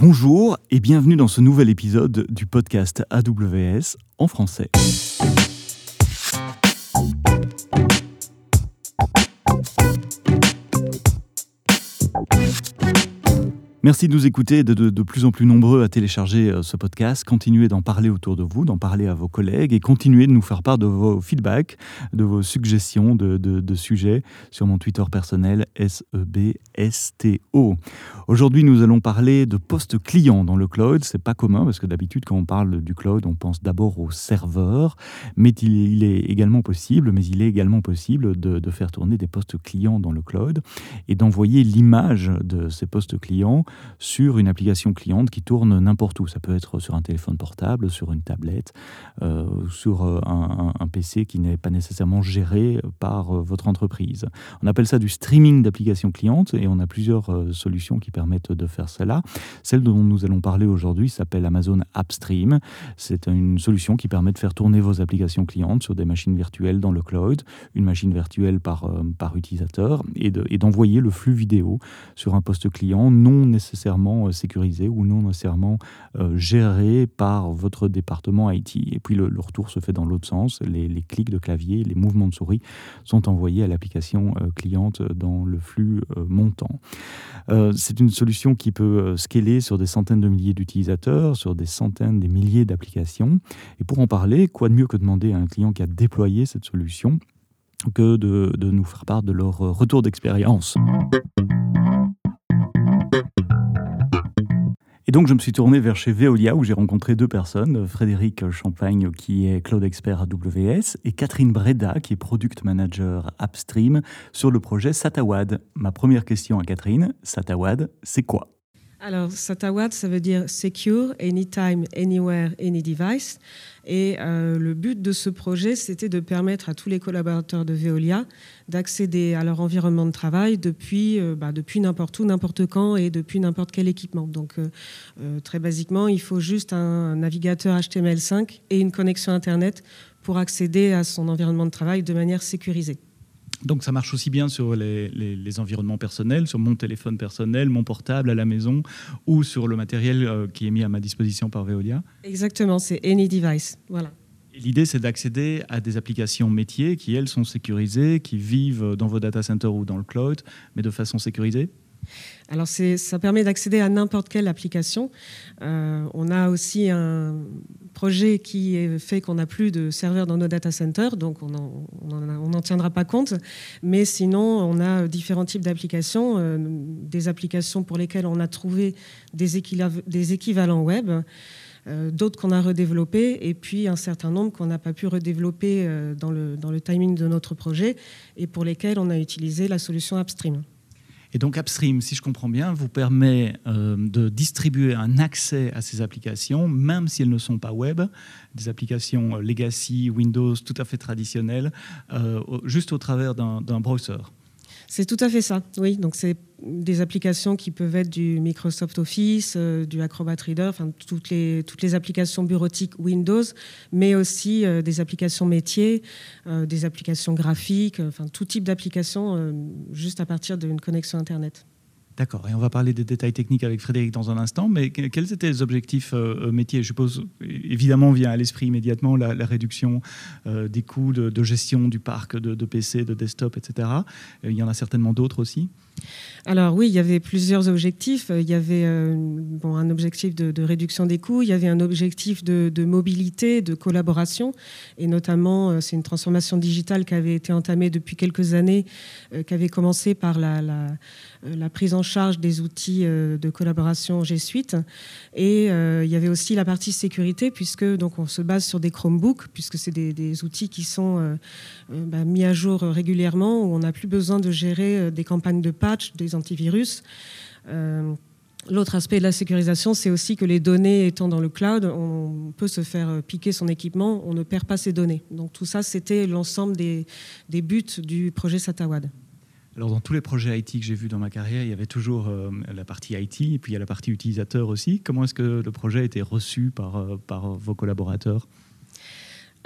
Bonjour et bienvenue dans ce nouvel épisode du podcast AWS en français. Merci de nous écouter, de, de, plus en plus nombreux à télécharger euh, ce podcast. Continuez d'en parler autour de vous, d'en parler à vos collègues et continuez de nous faire part de vos feedbacks, de vos suggestions de, de sujets sur mon Twitter personnel SEBSTO. Aujourd'hui, nous allons parler de postes clients dans le cloud. C'est pas commun parce que d'habitude, quand on parle du cloud, on pense d'abord au serveur, mais il, est également possible, mais il est également possible de, de faire tourner des postes clients dans le cloud et d'envoyer l'image de ces postes clients sur une application cliente qui tourne n'importe où. Ça peut être sur un téléphone portable, sur une tablette, euh, sur euh, un, PC qui n'est pas nécessairement géré par euh, votre entreprise. On appelle ça du streaming d'applications clientes et on a plusieurs solutions qui permettent de faire cela. Celle dont nous allons parler aujourd'hui s'appelle Amazon AppStream. C'est une solution qui permet de faire tourner vos applications clientes sur des machines virtuelles dans le cloud, une machine virtuelle par, par utilisateur, et d'envoyer le flux vidéo sur un poste client non nécessairement euh, sécurisé ou non nécessairement euh, géré par votre département IT. Et puis le, retour se fait dans l'autre sens. Les, clics de clavier, les mouvements de souris sont envoyés à l'application euh, cliente dans le flux montant. C'est une solution qui peut scaler sur des centaines de milliers d'utilisateurs, sur des centaines, des milliers d'applications. Et pour en parler, quoi de mieux que demander à un client qui a déployé cette solution que de, de nous faire part de leur retour d'expérience? Et donc, je me suis tourné vers chez Veolia où j'ai rencontré deux personnes, Frédéric Champagne qui est cloud expert AWS et Catherine Breda qui est product manager upstream sur le projet Satawad. Ma première question à Catherine, Satawad, c'est quoi? Alors, SATAWAD, ça veut dire Secure, Anytime, Anywhere, Any Device. Et euh, le but de ce projet, c'était de permettre à tous les collaborateurs de Veolia d'accéder à leur environnement de travail depuis, euh, bah, depuis n'importe où, n'importe quand et depuis n'importe quel équipement. Donc, euh, très basiquement, il faut juste un navigateur HTML5 et une connexion Internet pour accéder à son environnement de travail de manière sécurisée. Donc ça marche aussi bien sur les, environnements personnels, sur mon téléphone personnel, mon portable à la maison ou sur le matériel euh, qui est mis à ma disposition par Veolia Exactement, c'est any device. Voilà. L'idée, c'est d'accéder à des applications métiers qui, elles, sont sécurisées, qui vivent dans vos data centers ou dans le cloud, mais de façon sécurisée alors ça permet d'accéder à n'importe quelle application. Euh, on a aussi un projet qui fait qu'on n'a plus de serveurs dans nos data centers, donc on n'en tiendra pas compte. Mais sinon, on a différents types d'applications, euh, des applications pour lesquelles on a trouvé des, équivalents web. Euh, d'autres qu'on a redéveloppés, et puis un certain nombre qu'on n'a pas pu redévelopper dans, le, dans le timing de notre projet, et pour lesquels on a utilisé la solution Upstream. Et donc Upstream, si je comprends bien, vous permet euh, de distribuer un accès à ces applications, même si elles ne sont pas web, des applications euh, legacy, Windows, tout à fait traditionnelles, euh, juste au travers d'un browser. C'est tout à fait ça, oui. Donc c'est des applications qui peuvent être du Microsoft Office, euh, du Acrobat Reader, enfin toutes les, toutes les applications bureautiques Windows, mais aussi euh, des applications métiers, euh, des applications graphiques, enfin tout type d'applications juste à partir d'une connexion Internet. D'accord, et on va parler des détails techniques avec Frédéric dans un instant, mais quels étaient les objectifs euh, euh, métiers? Je suppose, évidemment, vient à l'esprit immédiatement la, réduction euh, des coûts de, gestion du parc de, PC, de desktop, etc. il y en a certainement d'autres aussi alors oui, il y avait plusieurs objectifs. Il y avait bon, un objectif de, réduction des coûts, il y avait un objectif de, mobilité, de collaboration, et notamment c'est une transformation digitale qui avait été entamée depuis quelques années, qui avait commencé par la, prise en charge des outils euh, de collaboration G Suite. Et euh, il y avait aussi la partie sécurité, puisque donc on se base sur des Chromebooks, puisque c'est des, outils qui sont euh, bah, mis à jour régulièrement, où on n'a plus besoin de gérer des campagnes de des antivirus. L'autre aspect de la sécurisation, c'est aussi que les données étant dans le cloud, on peut se faire piquer son équipement, on ne perd pas ses données. Donc tout ça, c'était l'ensemble des, des buts du projet Satawad. Alors dans tous les projets IT que j'ai vus dans ma carrière, il y avait toujours euh, la partie IT et puis il y a la partie utilisateur aussi. Comment est-ce que le projet a été reçu par, euh, par vos collaborateurs?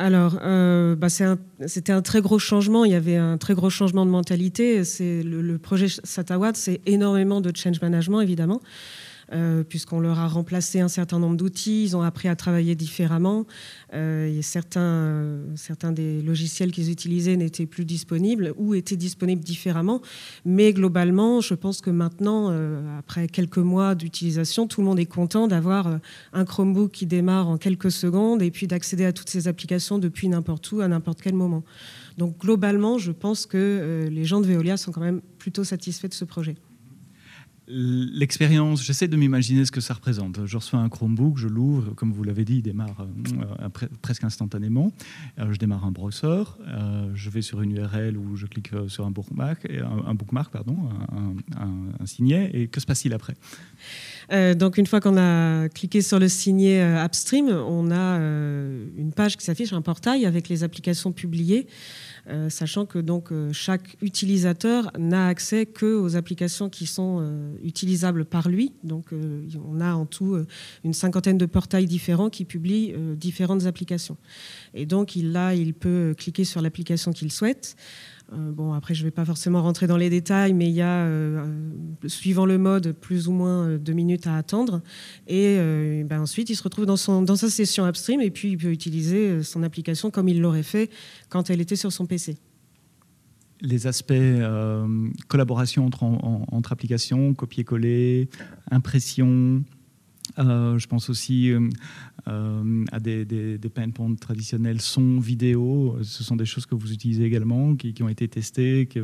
Alors, euh, bah c'était un, très gros changement. Il y avait un très gros changement de mentalité. C'est le, projet Satawad, c'est énormément de change management, évidemment. Puisqu'on leur a remplacé un certain nombre d'outils, ils ont appris à travailler différemment. et certains, certains des logiciels qu'ils utilisaient n'étaient plus disponibles ou étaient disponibles différemment. Mais globalement, je pense que maintenant, après quelques mois d'utilisation, tout le monde est content d'avoir un Chromebook qui démarre en quelques secondes et puis d'accéder à toutes ces applications depuis n'importe où, à n'importe quel moment. Donc globalement, je pense que euh, les gens de Veolia sont quand même plutôt satisfaits de ce projet. L'expérience, j'essaie de m'imaginer ce que ça représente. Je reçois un Chromebook, je l'ouvre, comme vous l'avez dit, il démarre euh, presque instantanément. je démarre un browser, euh, je vais sur une URL ou je clique sur un bookmark, un, bookmark pardon, un, signet, et que se passe-t-il après? Donc une fois qu'on a cliqué sur le signet Upstream, on a une page qui s'affiche, un portail avec les applications publiées. Euh, sachant que donc euh, chaque utilisateur n'a accès que aux applications qui sont euh, utilisables par lui. Donc on a en tout une cinquantaine de portails différents qui publient différentes applications. Et donc il, là, il peut cliquer sur l'application qu'il souhaite. Euh, bon, après, je ne vais pas forcément rentrer dans les détails, mais il y a, euh, suivant le mode, plus ou moins euh, deux minutes à attendre. Et ben ensuite, il se retrouve dans, sa session upstream et puis il peut utiliser son application comme il l'aurait fait quand elle était sur son PC les aspects collaboration entre, applications, copier-coller, impression, euh, je pense aussi euh, euh, à des, des, des traditionnels, son, vidéo. Ce sont des choses que vous utilisez également, qui, ont été testées, qui,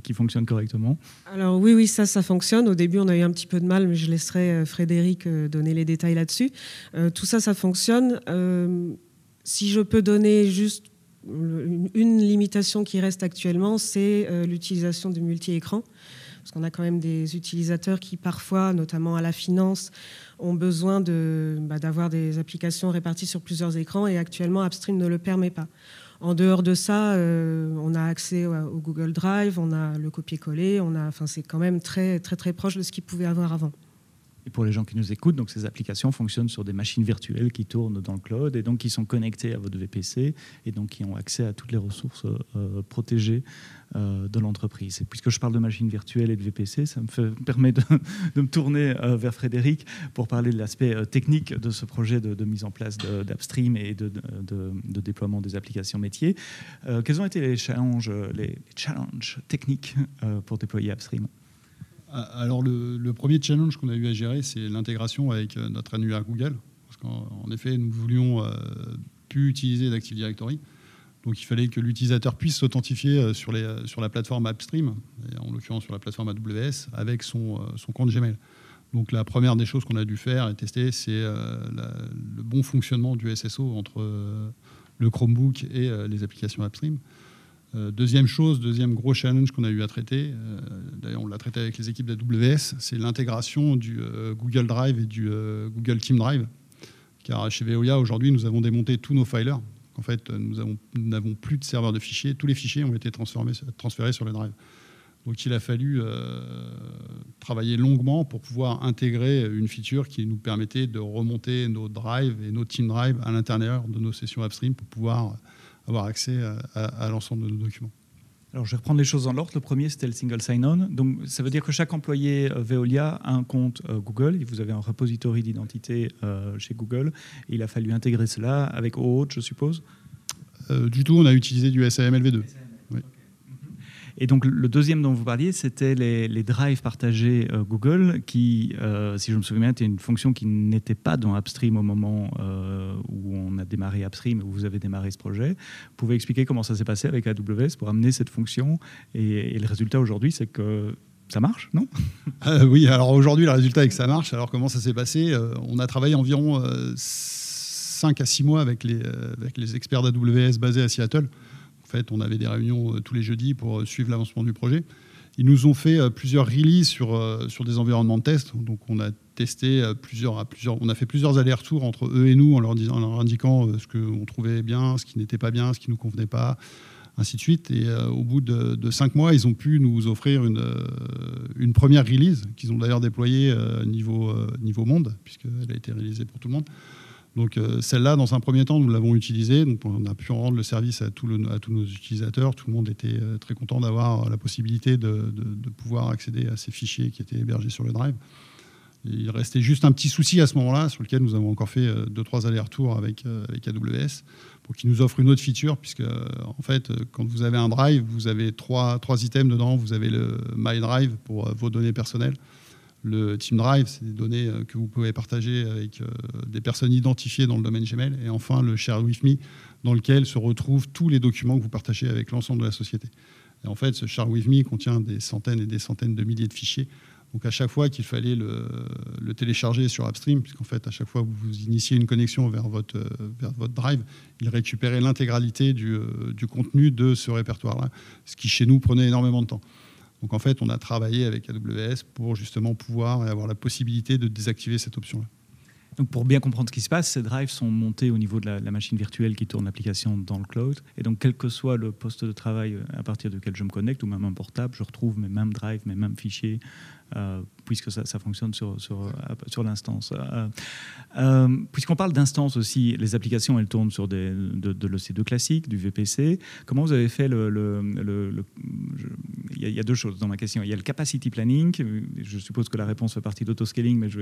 qui, fonctionnent correctement. Alors oui, oui, ça, ça fonctionne. Au début, on a eu un petit peu de mal, mais je laisserai Frédéric donner les détails là-dessus. tout ça, ça fonctionne. si je peux donner juste une, limitation qui reste actuellement, c'est l'utilisation du multi-écran parce qu'on a quand même des utilisateurs qui parfois, notamment à la finance, ont besoin bah, d'avoir des applications réparties sur plusieurs écrans et actuellement Upstream ne le permet pas. En dehors de ça, euh, on a accès au Google Drive, on a le copier-coller, enfin, c'est quand même très très très proche de ce qu'il pouvait avoir avant. Et pour les gens qui nous écoutent, donc ces applications fonctionnent sur des machines virtuelles qui tournent dans le cloud et donc qui sont connectées à votre VPC et donc qui ont accès à toutes les ressources euh, protégées euh, de l'entreprise. Et puisque je parle de machines virtuelles et de VPC, ça me permet de, me tourner euh, vers Frédéric pour parler de l'aspect technique de ce projet de, mise en place d'Upstream et de, déploiement des applications métiers. quels ont été les challenges, les challenges techniques pour déployer Upstream alors le, premier challenge qu'on a eu à gérer, c'est l'intégration avec euh, notre annuaire Google. Parce qu'en effet, nous voulions euh, plus utiliser d'Active Directory. Donc il fallait que l'utilisateur puisse s'authentifier euh, sur, la plateforme AppStream, en l'occurrence sur la plateforme AWS, avec son, son compte Gmail. Donc la première des choses qu'on a dû faire et tester, c'est le bon fonctionnement du SSO entre le Chromebook et les applications AppStream. Euh, deuxième chose, deuxième gros challenge qu'on a eu à traiter, euh, d'ailleurs on l'a traité avec les équipes d'AWS, c'est l'intégration du euh, Google Drive et du Google Team Drive. Car chez Veolia, aujourd'hui, nous avons démonté tous nos filers. En fait, nous n'avons plus de serveur de fichiers. Tous les fichiers ont été transférés sur le Drive. Donc il a fallu travailler longuement pour pouvoir intégrer une feature qui nous permettait de remonter nos drives et nos team drives à l'intérieur de nos sessions upstream pour pouvoir avoir accès à, l'ensemble de nos documents. Alors, je vais reprendre les choses dans l'ordre. Le premier, c'était le single sign-on. Donc, ça veut dire que chaque employé euh, Veolia a un compte euh, Google. Et vous avez un repository d'identité euh, chez Google. Et il a fallu intégrer cela avec OAuth, je suppose Du tout, on a utilisé du SAMLv2. Et donc le deuxième dont vous parliez, c'était les, drives partagés euh, Google, qui, euh, si je me souviens bien, était une fonction qui n'était pas dans Upstream au moment euh, où on a démarré Upstream, où vous avez démarré ce projet. Vous pouvez expliquer comment ça s'est passé avec AWS pour amener cette fonction et, le résultat aujourd'hui, c'est que ça marche, non? Oui, alors aujourd'hui, le résultat est que ça marche. Alors comment ça s'est passé? On a travaillé environ 5 à 6 mois avec les, avec les experts d'AWS basés à Seattle fait, on avait des réunions euh, tous les jeudis pour euh, suivre l'avancement du projet. Ils nous ont fait euh, plusieurs releases sur, sur des environnements de test. Donc, on a testé plusieurs, à plusieurs, on a fait plusieurs allers-retours entre eux et nous en leur, disant, leur indiquant ce qu'on trouvait bien, ce qui n'était pas bien, ce qui ne nous convenait pas, ainsi de suite. Et au bout de, cinq mois, ils ont pu nous offrir une, une première release qu'ils ont d'ailleurs déployée niveau, niveau monde, puisqu'elle a été réalisée pour tout le monde. Donc euh, celle-là, dans un premier temps, nous l'avons utilisée. Donc on a pu rendre le service à, tous nos utilisateurs. Tout le monde était euh, très content d'avoir la possibilité de, pouvoir accéder à ces fichiers qui étaient hébergés sur le Drive. Il restait juste un petit souci à ce moment-là, sur lequel nous avons encore fait euh, deux, trois allers-retours avec, euh, avec AWS, pour qu'ils nous offrent une autre feature, puisque en fait, quand vous avez un drive, vous avez trois, trois items dedans. Vous avez le My Drive pour vos données personnelles. Le Team Drive, c'est des données que vous pouvez partager avec des personnes identifiées dans le domaine Gmail. Et enfin, le Share With Me, dans lequel se retrouvent tous les documents que vous partagez avec l'ensemble de la société. Et en fait, ce Share With Me contient des centaines et des centaines de milliers de fichiers. Donc à chaque fois qu'il fallait le, télécharger sur Upstream, puisqu'en fait, à chaque fois que vous initiez une connexion vers votre, vers votre drive, il récupérait l'intégralité du, du, contenu de ce répertoire-là, ce qui chez nous prenait énormément de temps. Donc en fait, on a travaillé avec AWS pour justement pouvoir avoir la possibilité de désactiver cette option-là. Donc pour bien comprendre ce qui se passe, ces drives sont montés au niveau de la, machine virtuelle qui tourne l'application dans le cloud. Et donc quel que soit le poste de travail euh, à partir duquel je me connecte, ou même un portable, je retrouve mes mêmes drives, mes mêmes fichiers, euh, puisque ça, fonctionne sur, sur, l'instance. Euh, puisqu'on parle d'instance aussi, les applications, elles tournent sur des, de, de l'EC2 classique, du VPC. Comment vous avez fait le... le, il, y a, deux choses dans ma question. Il y a le capacity planning. Je suppose que la réponse fait partie d'autoscaling, mais je,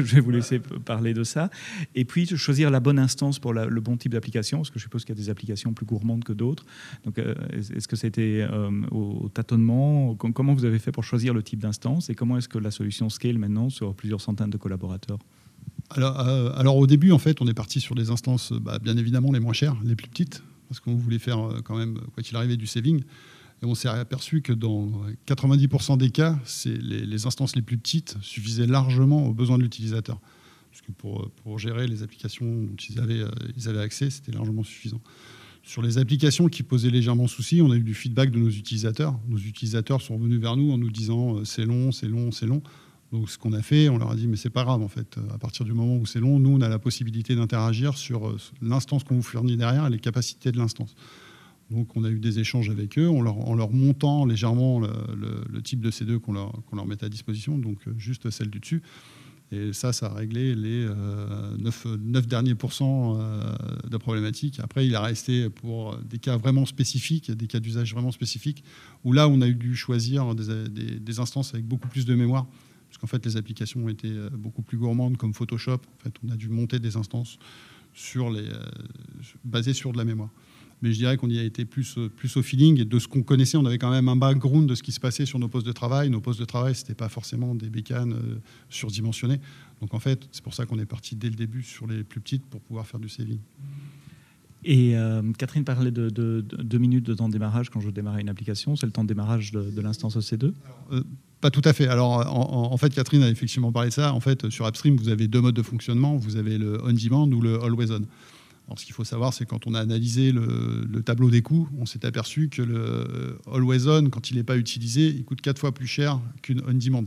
vais vous laisser parler de ça. Et puis, choisir la bonne instance pour le bon type d'application, parce que je suppose qu'il y a des applications plus gourmandes que d'autres. Donc, est-ce que c'était au, au tâtonnement? Comment vous avez fait pour choisir le type d'instance? Et comment est-ce que la solution scale maintenant sur plusieurs centaines de collaborateurs? Alors, euh, au début, en fait, on est parti sur des instances, bah, bien évidemment, les moins chères, les plus petites, parce qu'on voulait faire euh, quand même, quoi qu'il arrivait, du saving. Et on s'est aperçu que dans 90% des cas, les, instances les plus petites suffisaient largement aux besoins de l'utilisateur. Parce que pour, gérer les applications dont ils avaient, euh, ils avaient accès, c'était largement suffisant. Sur les applications qui posaient légèrement souci, on a eu du feedback de nos utilisateurs. Nos utilisateurs sont venus vers nous en nous disant euh, c'est long, c'est long, c'est long. Donc ce qu'on a fait, on leur a dit mais c'est pas grave en fait. À partir du moment où c'est long, nous on a la possibilité d'interagir sur euh, l'instance qu'on vous fournit derrière et les capacités de l'instance. Donc on a eu des échanges avec eux en leur, montant légèrement le, type de C2 qu'on leur, qu'on leur mettait à disposition, donc euh, juste celle du dessus. Et ça, ça a réglé les 9, euh, derniers pourcents euh, de problématiques. Après, il a resté pour des cas vraiment spécifiques, des cas d'usage vraiment spécifiques, où là, on a dû choisir des, instances avec beaucoup plus de mémoire, parce qu'en fait, les applications ont été euh, beaucoup plus gourmandes, comme Photoshop. En fait, on a dû monter des instances sur les, basées sur de la mémoire mais je dirais qu'on y a été plus, euh, plus au feeling et de ce qu'on connaissait, on avait quand même un background de ce qui se passait sur nos postes de travail. Nos postes de travail, ce n'était pas forcément des bécanes euh, surdimensionnées. Donc en fait, c'est pour ça qu'on est parti dès le début sur les plus petites pour pouvoir faire du saving. Et euh, Catherine parlait de, deux minutes de temps de démarrage quand je démarrais une application. C'est le temps de démarrage de, l'instance EC2 Pas tout à fait. Alors, en, en, fait, Catherine a effectivement parlé de ça. En fait, sur Upstream, vous avez deux modes de fonctionnement. Vous avez le on-demand ou le always-on ce qu'il faut savoir, c'est quand on a analysé le, tableau des coûts, on s'est aperçu que le Always On, quand il n'est pas utilisé, il coûte quatre fois plus cher qu'une On Demand.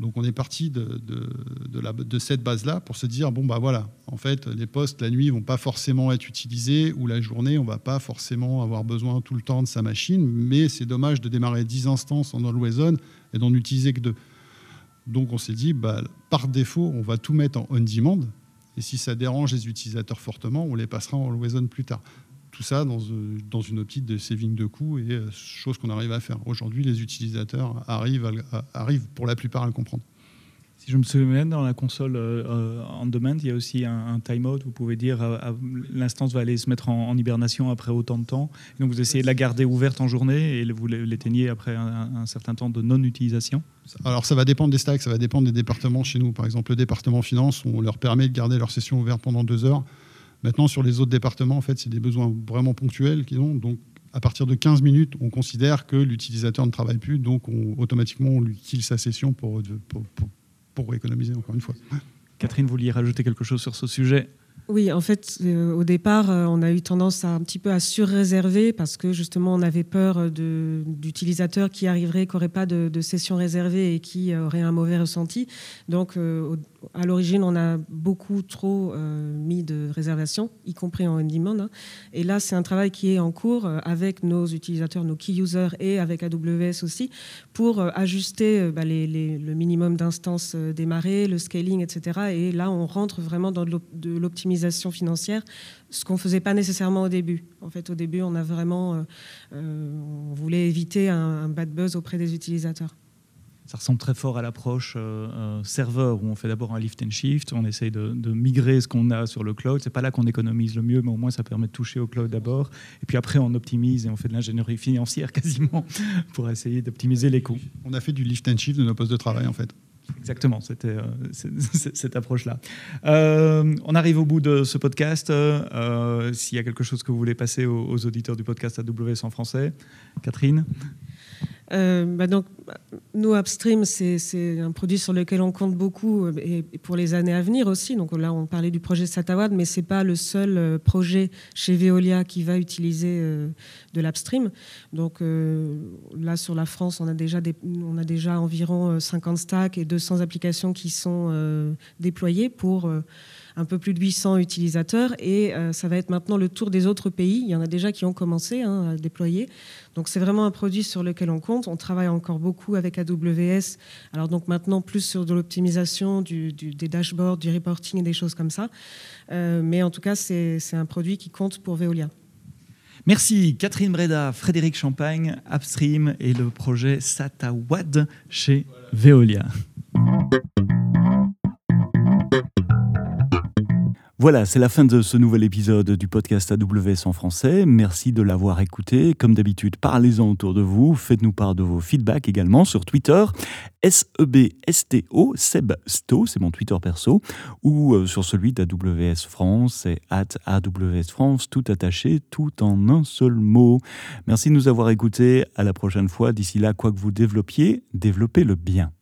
Donc on est parti de, cette base-là pour se dire, bon, bah voilà, en fait, les postes la nuit vont pas forcément être utilisés ou la journée, on va pas forcément avoir besoin tout le temps de sa machine, mais c'est dommage de démarrer 10 instances en Always On et d'en utiliser que deux. Donc on s'est dit, bah, par défaut, on va tout mettre en on-demand, et si ça dérange les utilisateurs fortement, on les passera en always plus tard. Tout ça dans, euh, dans une optique de saving de coûts et euh, chose qu'on arrive à faire. Aujourd'hui, les utilisateurs arrivent pour la plupart à le comprendre. Si je me souviens, dans la console euh, en demand, il y a aussi un, timeout. Vous pouvez dire l'instance va aller se mettre en, hibernation après autant de temps. donc vous essayez de la garder ouverte en journée et vous l'éteignez après un, certain temps de non-utilisation. Alors ça va dépendre des stacks, ça va dépendre des départements chez nous. Par exemple, le département finance, on leur permet de garder leur session ouverte pendant deux heures. Maintenant, sur les autres départements, en fait, c'est des besoins vraiment ponctuels qu'ils ont. Donc à partir de 15 minutes, on considère que l'utilisateur ne travaille plus, donc automatiquement on lui kill sa session pour économiser encore une fois. Catherine, vous vouliez rajouter quelque chose sur ce sujet? Oui, en fait, euh, au départ, euh, on a eu tendance à un petit peu à surréserver parce que justement, on avait peur d'utilisateurs qui arriveraient, qui n'auraient pas de, session réservée et qui auraient un mauvais ressenti. Donc, euh, à l'origine, on a beaucoup trop euh, mis de réservations, y compris en on-demand. Hein. Et là, c'est un travail qui est en cours euh, avec nos utilisateurs, nos key users et avec AWS aussi, pour euh, ajuster bah, le minimum d'instances démarrées, le scaling, etc. Et là, on rentre vraiment dans de l'optimisation financière, ce qu'on ne faisait pas nécessairement au début. En fait, au début, on a vraiment, on voulait éviter un bad buzz auprès des utilisateurs. ça ressemble très fort à l'approche serveur où on fait d'abord un lift and shift, on essaye de, migrer ce qu'on a sur le cloud. C'est pas là qu'on économise le mieux, mais au moins ça permet de toucher au cloud d'abord. Et puis après, on optimise et on fait de l'ingénierie financière quasiment pour essayer d'optimiser les coûts. On a fait du lift and shift de nos postes de travail en fait. Exactement, c'était euh, cette approche-là. Euh, on arrive au bout de ce podcast. Euh, s'il y a quelque chose que vous voulez passer aux, aux auditeurs du podcast AWS en français, Catherine? Euh, bah donc, nous, Upstream, c'est un produit sur lequel on compte beaucoup euh, et, pour les années à venir aussi. Donc là, on parlait du projet Satawad, mais ce n'est pas le seul euh, projet chez Veolia qui va utiliser de l'Upstream. Donc là, sur la France, on a déjà, des, on a déjà environ 50 stacks et 200 applications qui sont déployées pour un peu plus de 800 utilisateurs et euh, ça va être maintenant le tour des autres pays. Il y en a déjà qui ont commencé hein, à déployer. Donc c'est vraiment un produit sur lequel on compte. On travaille encore beaucoup avec AWS. Alors donc maintenant plus sur de l'optimisation, des dashboards, du reporting et des choses comme ça. Euh, mais en tout cas c'est un produit qui compte pour Veolia. Merci Catherine Breda, Frédéric Champagne, Upstream et le projet SATAWAD chez Veolia. Voilà, c'est la fin de ce nouvel épisode du podcast AWS en français. Merci de l'avoir écouté. Comme d'habitude, parlez-en autour de vous. Faites-nous part de vos feedbacks également sur Twitter. S-E-B-S-T-O, SebSto, c'est mon Twitter perso, ou euh, sur celui d'AWS France, c'est at AWS France, tout attaché, tout en un seul mot. Merci de nous avoir écoutés. À la prochaine fois. D'ici là, quoi que vous développiez, développez-le bien.